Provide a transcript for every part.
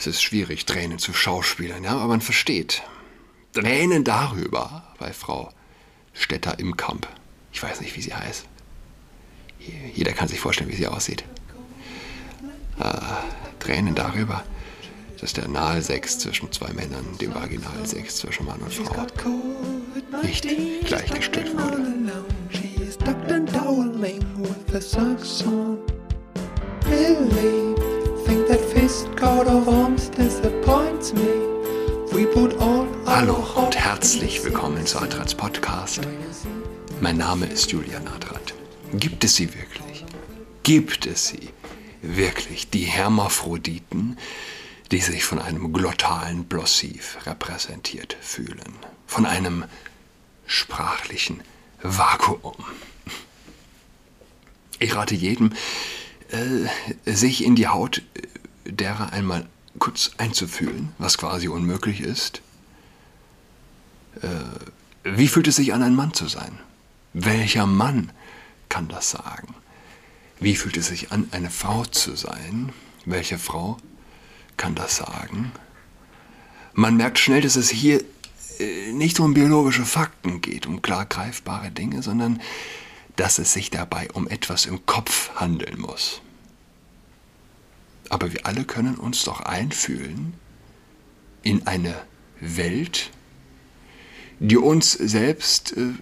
Es ist schwierig, Tränen zu schauspielern, ja, aber man versteht. Tränen darüber bei Frau Stetter im Kamp. Ich weiß nicht, wie sie heißt. Jeder kann sich vorstellen, wie sie aussieht. Äh, Tränen darüber, dass der Analsex zwischen zwei Männern, dem Vaginalsex zwischen Mann und Frau, nicht gleichgestellt wurde. Hallo und herzlich willkommen zu Adrats Podcast. Mein Name ist Julian Adrat. Gibt es sie wirklich? Gibt es sie wirklich, die Hermaphroditen, die sich von einem glottalen Blossiv repräsentiert fühlen? Von einem sprachlichen Vakuum? Ich rate jedem, äh, sich in die Haut derer einmal kurz einzufühlen, was quasi unmöglich ist. Äh, wie fühlt es sich an, ein Mann zu sein? Welcher Mann kann das sagen? Wie fühlt es sich an, eine Frau zu sein? Welche Frau kann das sagen? Man merkt schnell, dass es hier äh, nicht um biologische Fakten geht, um klar greifbare Dinge, sondern dass es sich dabei um etwas im Kopf handeln muss. Aber wir alle können uns doch einfühlen in eine Welt, die uns selbst äh,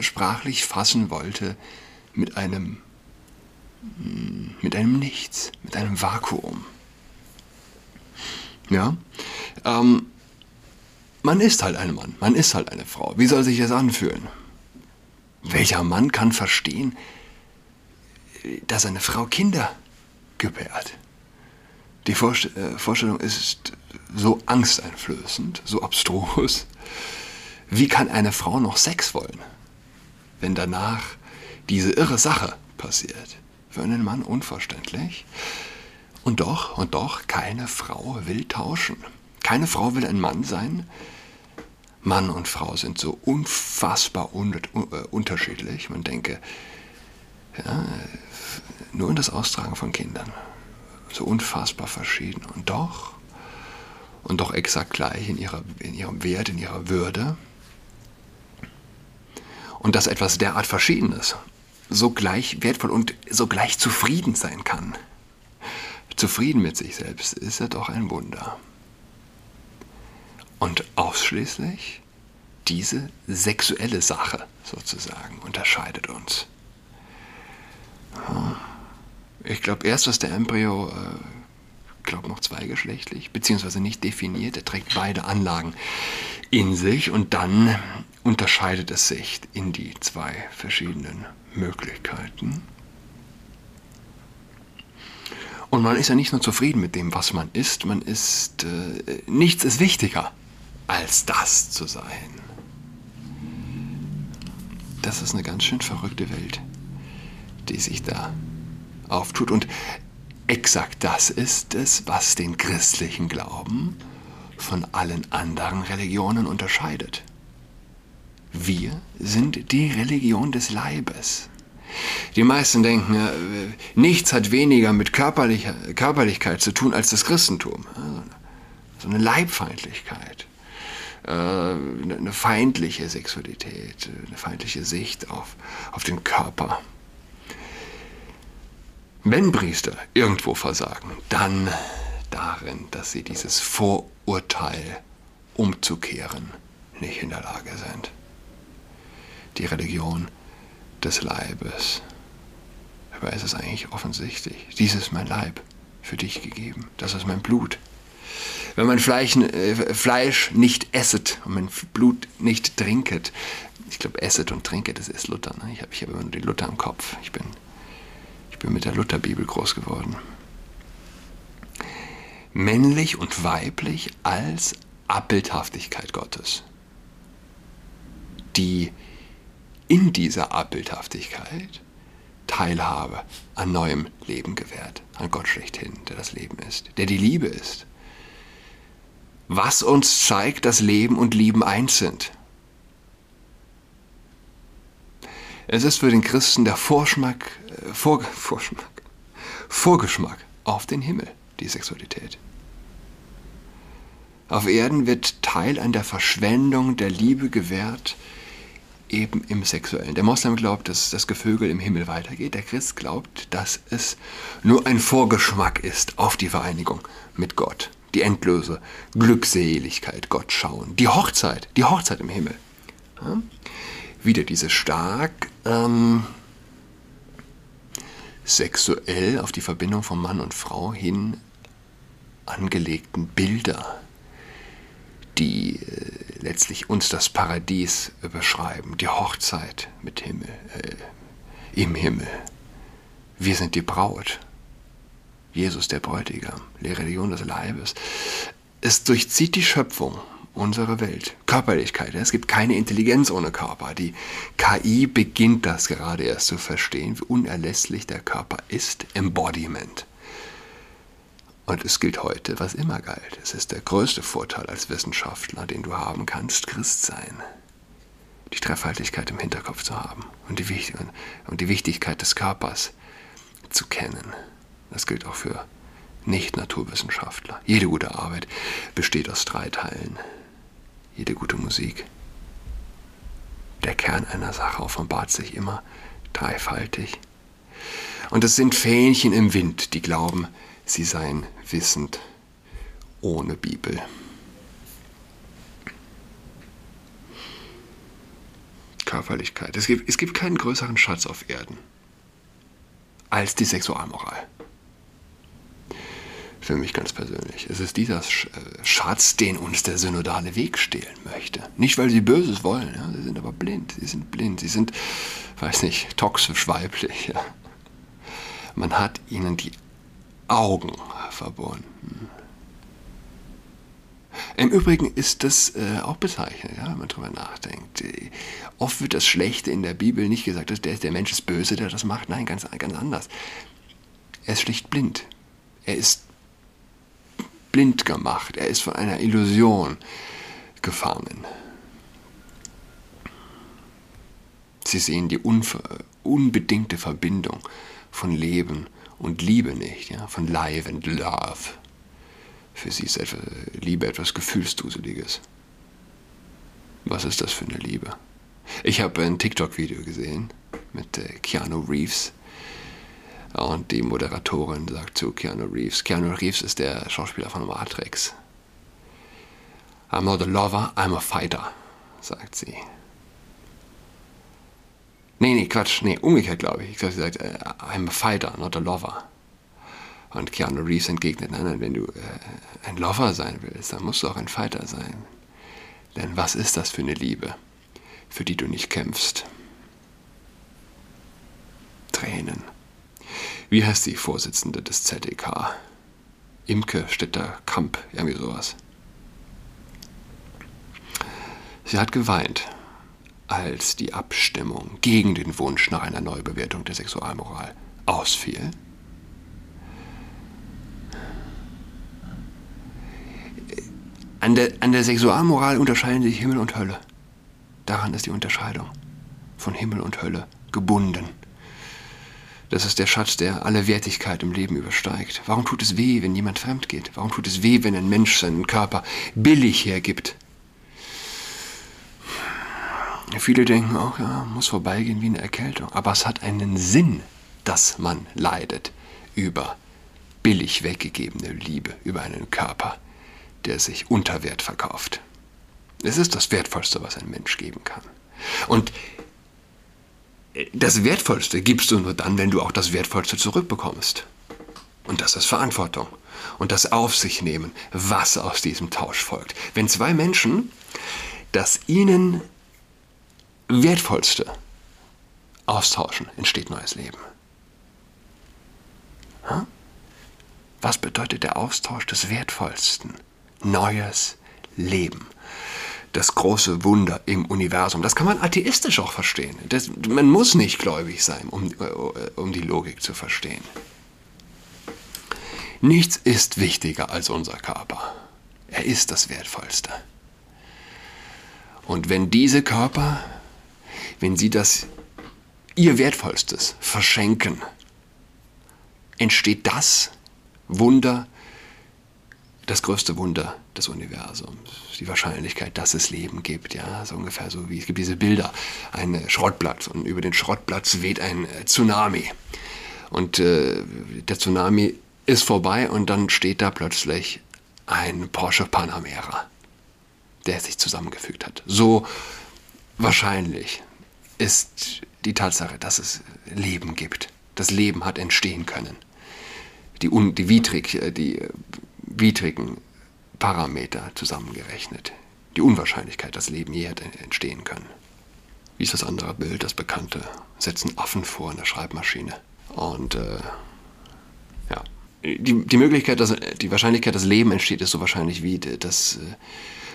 sprachlich fassen wollte mit einem, mit einem Nichts, mit einem Vakuum. Ja, ähm, man ist halt ein Mann, man ist halt eine Frau. Wie soll sich das anfühlen? Welcher Mann kann verstehen, dass eine Frau Kinder gebärt? Die äh, Vorstellung ist so angsteinflößend, so abstrus. Wie kann eine Frau noch Sex wollen, wenn danach diese irre Sache passiert? Für einen Mann unverständlich. Und doch, und doch, keine Frau will tauschen. Keine Frau will ein Mann sein. Mann und Frau sind so unfassbar un äh, unterschiedlich. Man denke, ja, nur in das Austragen von Kindern so unfassbar verschieden und doch und doch exakt gleich in, ihrer, in ihrem Wert, in ihrer Würde. Und dass etwas derart Verschiedenes so gleich wertvoll und so gleich zufrieden sein kann. Zufrieden mit sich selbst ist ja doch ein Wunder. Und ausschließlich diese sexuelle Sache sozusagen unterscheidet uns. Ich glaube, erst was der Embryo, äh, glaube noch zweigeschlechtlich, beziehungsweise nicht definiert, er trägt beide Anlagen in sich und dann unterscheidet es sich in die zwei verschiedenen Möglichkeiten. Und man ist ja nicht nur zufrieden mit dem, was man ist, man ist, äh, nichts ist wichtiger, als das zu sein. Das ist eine ganz schön verrückte Welt, die sich da auftut. Und exakt das ist es, was den christlichen Glauben von allen anderen Religionen unterscheidet. Wir sind die Religion des Leibes. Die meisten denken, nichts hat weniger mit Körperlichkeit zu tun als das Christentum. So eine Leibfeindlichkeit, äh, eine feindliche Sexualität, eine feindliche Sicht auf, auf den Körper. Wenn Priester irgendwo versagen, dann darin, dass sie dieses Vorurteil umzukehren nicht in der Lage sind. Die Religion des Leibes. Dabei ist es eigentlich offensichtlich. Dies ist mein Leib für dich gegeben. Das ist mein Blut. Wenn man Fleisch, äh, Fleisch nicht esset und mein Blut nicht trinket, ich glaube, esset und trinket, das ist Luther. Ne? Ich habe ich hab immer nur die Luther im Kopf. Ich bin bin mit der Lutherbibel groß geworden. Männlich und weiblich als Abbildhaftigkeit Gottes, die in dieser Abbildhaftigkeit Teilhabe an neuem Leben gewährt, an Gott schlechthin, der das Leben ist, der die Liebe ist. Was uns zeigt, dass Leben und Lieben eins sind. Es ist für den Christen der Vorschmack, äh, Vor, Vorschmack, Vorgeschmack auf den Himmel, die Sexualität. Auf Erden wird Teil an der Verschwendung der Liebe gewährt, eben im Sexuellen. Der Moslem glaubt, dass das Gevögel im Himmel weitergeht. Der Christ glaubt, dass es nur ein Vorgeschmack ist auf die Vereinigung mit Gott. Die endlose Glückseligkeit, Gott schauen. Die Hochzeit, die Hochzeit im Himmel. Ja? Wieder diese stark ähm, sexuell auf die Verbindung von Mann und Frau hin angelegten Bilder die äh, letztlich uns das Paradies beschreiben, die Hochzeit mit Himmel, äh, im Himmel. Wir sind die Braut. Jesus der Bräutigam, die Religion des Leibes. Es durchzieht die Schöpfung, unsere Welt. Körperlichkeit. Es gibt keine Intelligenz ohne Körper. Die KI beginnt das gerade erst zu verstehen, wie unerlässlich der Körper ist. Embodiment. Und es gilt heute, was immer galt. Es ist der größte Vorteil als Wissenschaftler, den du haben kannst, Christ sein. Die Treffhaltigkeit im Hinterkopf zu haben und die, und die Wichtigkeit des Körpers zu kennen. Das gilt auch für Nicht-Naturwissenschaftler. Jede gute Arbeit besteht aus drei Teilen. Jede gute Musik. Der Kern einer Sache offenbart sich immer dreifaltig. Und es sind Fähnchen im Wind, die glauben, sie seien wissend ohne Bibel. Körperlichkeit. Es gibt, es gibt keinen größeren Schatz auf Erden als die Sexualmoral. Für mich ganz persönlich. Es ist dieser äh, Schatz, den uns der synodale Weg stehlen möchte. Nicht, weil sie Böses wollen, ja, sie sind aber blind. Sie sind blind. Sie sind, weiß nicht, toxisch weiblich. Ja. Man hat ihnen die Augen verbunden. Im Übrigen ist das äh, auch bezeichnet, ja, wenn man darüber nachdenkt. Oft wird das Schlechte in der Bibel nicht gesagt, dass der, der Mensch ist böse, der das macht. Nein, ganz, ganz anders. Er ist schlicht blind. Er ist blind gemacht. Er ist von einer Illusion gefangen. Sie sehen die unbedingte Verbindung von Leben und Liebe nicht, ja, von Life and Love. Für sie ist etwas, Liebe etwas Gefühlsduseliges. Was ist das für eine Liebe? Ich habe ein TikTok-Video gesehen mit äh, Keanu Reeves. Und die Moderatorin sagt zu Keanu Reeves, Keanu Reeves ist der Schauspieler von Matrix. I'm not a lover, I'm a fighter, sagt sie. Nee, nee, Quatsch, nee, umgekehrt glaube ich. Ich glaube, sie sagt, äh, I'm a fighter, not a lover. Und Keanu Reeves entgegnet, nein, nein, wenn du äh, ein Lover sein willst, dann musst du auch ein Fighter sein. Denn was ist das für eine Liebe, für die du nicht kämpfst? Tränen. Wie heißt die Vorsitzende des ZDK? Imke Stetter-Kamp, irgendwie sowas. Sie hat geweint als die Abstimmung gegen den Wunsch nach einer Neubewertung der Sexualmoral ausfiel, an der, an der Sexualmoral unterscheiden sich Himmel und Hölle. Daran ist die Unterscheidung von Himmel und Hölle gebunden. Das ist der Schatz, der alle Wertigkeit im Leben übersteigt. Warum tut es weh, wenn jemand fremd geht? Warum tut es weh, wenn ein Mensch seinen Körper billig hergibt? Viele denken auch, ja, muss vorbeigehen wie eine Erkältung. Aber es hat einen Sinn, dass man leidet über billig weggegebene Liebe, über einen Körper, der sich unter Wert verkauft. Es ist das Wertvollste, was ein Mensch geben kann. Und das Wertvollste gibst du nur dann, wenn du auch das Wertvollste zurückbekommst. Und das ist Verantwortung. Und das Auf sich nehmen, was aus diesem Tausch folgt. Wenn zwei Menschen das ihnen Wertvollste austauschen, entsteht neues Leben. Was bedeutet der Austausch des Wertvollsten? Neues Leben. Das große Wunder im Universum. Das kann man atheistisch auch verstehen. Das, man muss nicht gläubig sein, um, äh, um die Logik zu verstehen. Nichts ist wichtiger als unser Körper. Er ist das Wertvollste. Und wenn diese Körper wenn sie das ihr Wertvollstes verschenken, entsteht das Wunder, das größte Wunder des Universums, die Wahrscheinlichkeit, dass es Leben gibt, ja, so ungefähr so wie es gibt diese Bilder, ein Schrottplatz und über den Schrottplatz weht ein äh, Tsunami und äh, der Tsunami ist vorbei und dann steht da plötzlich ein Porsche Panamera, der sich zusammengefügt hat. So wahrscheinlich ist die Tatsache, dass es Leben gibt. Das Leben hat entstehen können. Die, un, die, widrig, äh, die widrigen Parameter zusammengerechnet. Die Unwahrscheinlichkeit, dass Leben je hätte entstehen können. Wie ist das andere Bild, das bekannte? Setzen Affen vor in der Schreibmaschine. Und äh, ja, die, die Möglichkeit, dass die Wahrscheinlichkeit, dass Leben entsteht, ist so wahrscheinlich wie dass äh,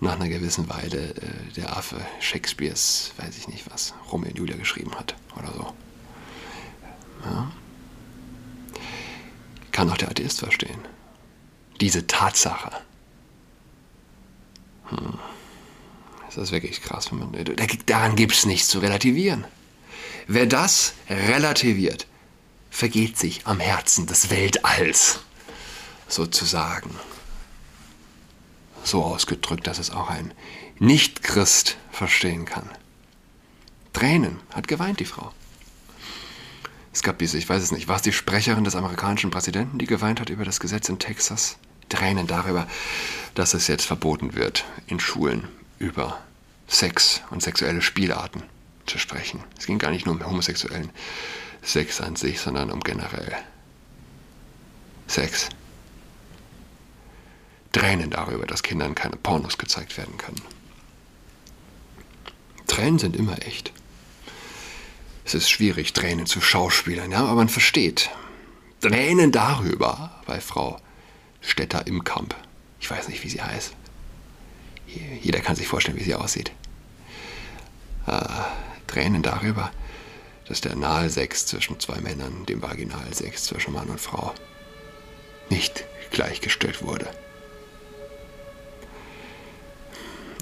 nach einer gewissen Weile äh, der Affe Shakespeares, weiß ich nicht was, Romeo und Julia geschrieben hat oder so. Ja. Kann auch der Atheist verstehen. Diese Tatsache. Hm. Das ist wirklich krass. Wenn man, daran gibt es nichts zu relativieren. Wer das relativiert, vergeht sich am Herzen des Weltalls, sozusagen. So ausgedrückt, dass es auch ein Nicht-Christ verstehen kann. Tränen, hat geweint die Frau. Es gab diese, ich weiß es nicht, war es die Sprecherin des amerikanischen Präsidenten, die geweint hat über das Gesetz in Texas? Tränen darüber, dass es jetzt verboten wird, in Schulen über Sex und sexuelle Spielarten zu sprechen. Es ging gar nicht nur um homosexuellen Sex an sich, sondern um generell Sex. Tränen darüber, dass Kindern keine Pornos gezeigt werden können. Tränen sind immer echt. Es ist schwierig, Tränen zu schauspielern, ja, aber man versteht. Tränen darüber bei Frau Stetter im Kamp. Ich weiß nicht, wie sie heißt. Jeder kann sich vorstellen, wie sie aussieht. Äh, Tränen darüber, dass der Analsex zwischen zwei Männern dem Vaginalsex zwischen Mann und Frau nicht gleichgestellt wurde.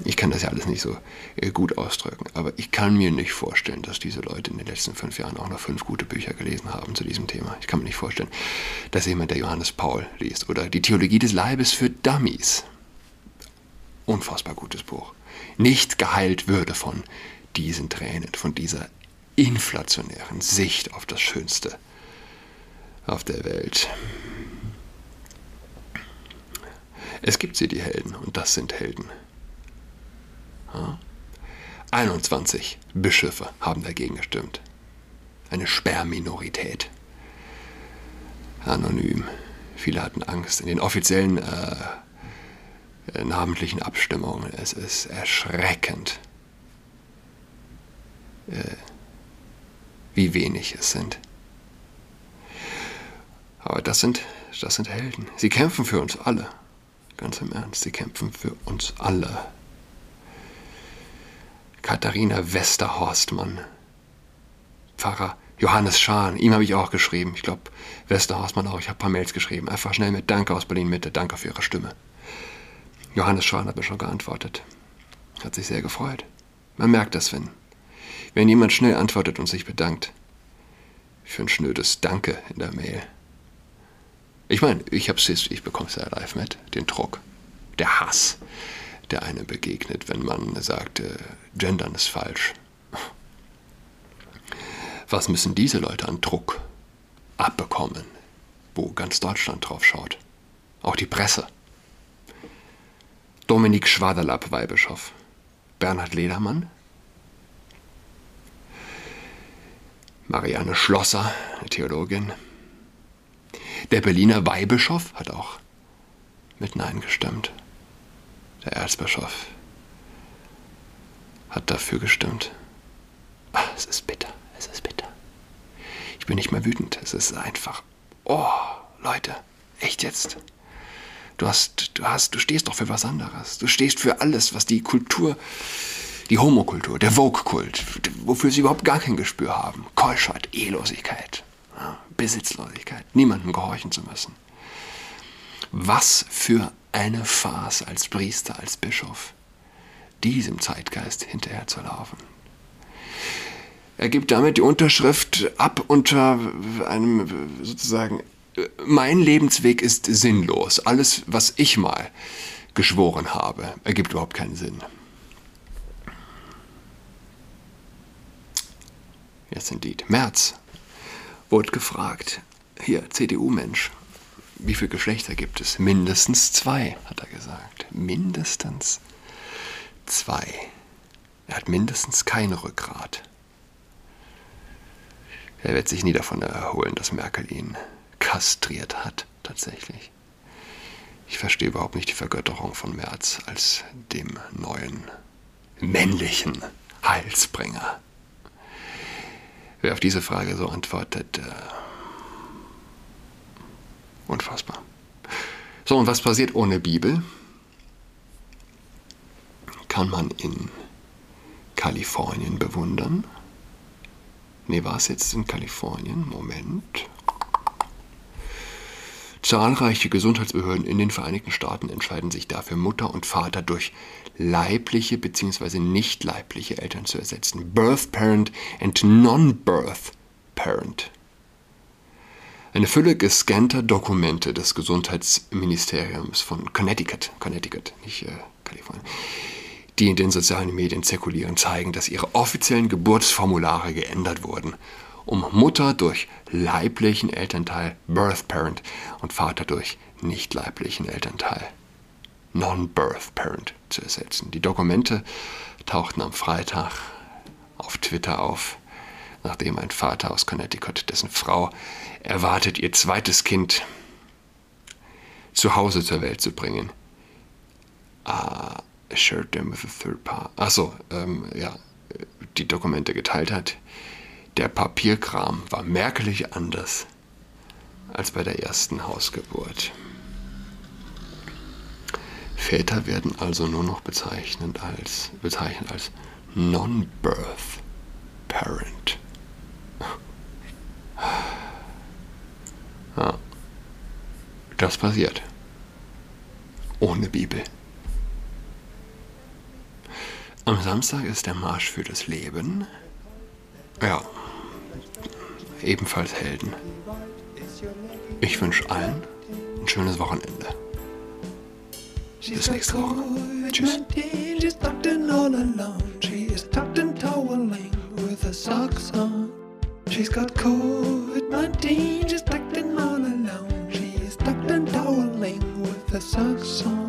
Ich kann das ja alles nicht so äh, gut ausdrücken, aber ich kann mir nicht vorstellen, dass diese Leute in den letzten fünf Jahren auch noch fünf gute Bücher gelesen haben zu diesem Thema. Ich kann mir nicht vorstellen, dass jemand, der Johannes Paul liest oder die Theologie des Leibes für Dummies, unfassbar gutes Buch, nicht geheilt würde von diesen Tränen, von dieser inflationären Sicht auf das Schönste auf der Welt. Es gibt sie, die Helden, und das sind Helden. 21 Bischöfe haben dagegen gestimmt. Eine Sperrminorität. Anonym. Viele hatten Angst. In den offiziellen äh, äh namentlichen Abstimmungen. Es ist erschreckend. Äh, wie wenig es sind. Aber das sind, das sind Helden. Sie kämpfen für uns alle. Ganz im Ernst, sie kämpfen für uns alle. Katharina Westerhorstmann. Pfarrer Johannes Schahn, ihm habe ich auch geschrieben. Ich glaube, Westerhorstmann auch. Ich habe ein paar Mails geschrieben. Einfach schnell mit Danke aus Berlin-Mitte. Danke für Ihre Stimme. Johannes Schahn hat mir schon geantwortet. Hat sich sehr gefreut. Man merkt das, wenn wenn jemand schnell antwortet und sich bedankt. Für ein schnödes Danke in der Mail. Ich meine, ich ich bekomme es ja live mit, den Druck, der Hass, der einem begegnet, wenn man sagt, äh, Gendern ist falsch. Was müssen diese Leute an Druck abbekommen, wo ganz Deutschland drauf schaut? Auch die Presse. Dominik Schwaderlapp, Weihbischof. Bernhard Ledermann, Marianne Schlosser, Theologin. Der Berliner Weihbischof hat auch mit Nein gestimmt. Der Erzbischof hat dafür gestimmt. Ach, es ist bitter, es ist bitter. Ich bin nicht mehr wütend, es ist einfach. Oh, Leute, echt jetzt. Du hast, du hast, du stehst doch für was anderes. Du stehst für alles, was die Kultur die Homokultur, der Vogue-Kult, wofür sie überhaupt gar kein Gespür haben. Keuschheit, Ehelosigkeit, Besitzlosigkeit, niemandem gehorchen zu müssen. Was für eine Farce als Priester, als Bischof, diesem Zeitgeist hinterherzulaufen. Er gibt damit die Unterschrift ab unter einem sozusagen mein Lebensweg ist sinnlos. Alles, was ich mal geschworen habe, ergibt überhaupt keinen Sinn. Yes, indeed. März wurde gefragt, hier, CDU-Mensch, wie viele Geschlechter gibt es? Mindestens zwei, hat er gesagt. Mindestens zwei. Er hat mindestens kein Rückgrat. Er wird sich nie davon erholen, dass Merkel ihn kastriert hat, tatsächlich. Ich verstehe überhaupt nicht die Vergötterung von Merz als dem neuen männlichen Heilsbringer. Wer auf diese Frage so antwortet, äh, unfassbar. So, und was passiert ohne Bibel? Kann man in Kalifornien bewundern. Nee, war es jetzt in Kalifornien? Moment. Zahlreiche Gesundheitsbehörden in den Vereinigten Staaten entscheiden sich dafür, Mutter und Vater durch leibliche bzw. nicht leibliche Eltern zu ersetzen. Birth Parent and Non-Birth Parent. Eine Fülle gescannter Dokumente des Gesundheitsministeriums von Connecticut, Connecticut, nicht äh, Kalifornien, die in den sozialen Medien zirkulieren, zeigen, dass ihre offiziellen Geburtsformulare geändert wurden um Mutter durch leiblichen Elternteil, Birth Parent, und Vater durch nicht leiblichen Elternteil, Non-Birth Parent, zu ersetzen. Die Dokumente tauchten am Freitag auf Twitter auf, nachdem ein Vater aus Connecticut, dessen Frau erwartet, ihr zweites Kind zu Hause zur Welt zu bringen, uh, shared them with a third part. Achso, ähm, ja, die Dokumente geteilt hat. Der Papierkram war merklich anders als bei der ersten Hausgeburt. Väter werden also nur noch bezeichnet als, bezeichnet als Non-Birth Parent. Ja, das passiert. Ohne Bibel. Am Samstag ist der Marsch für das Leben. Ja, ebenfalls Helden. Ich wünsche allen ein schönes Wochenende. Bis nächste Woche. Tschüss. She's got COVID-19, she's tucked in all alone.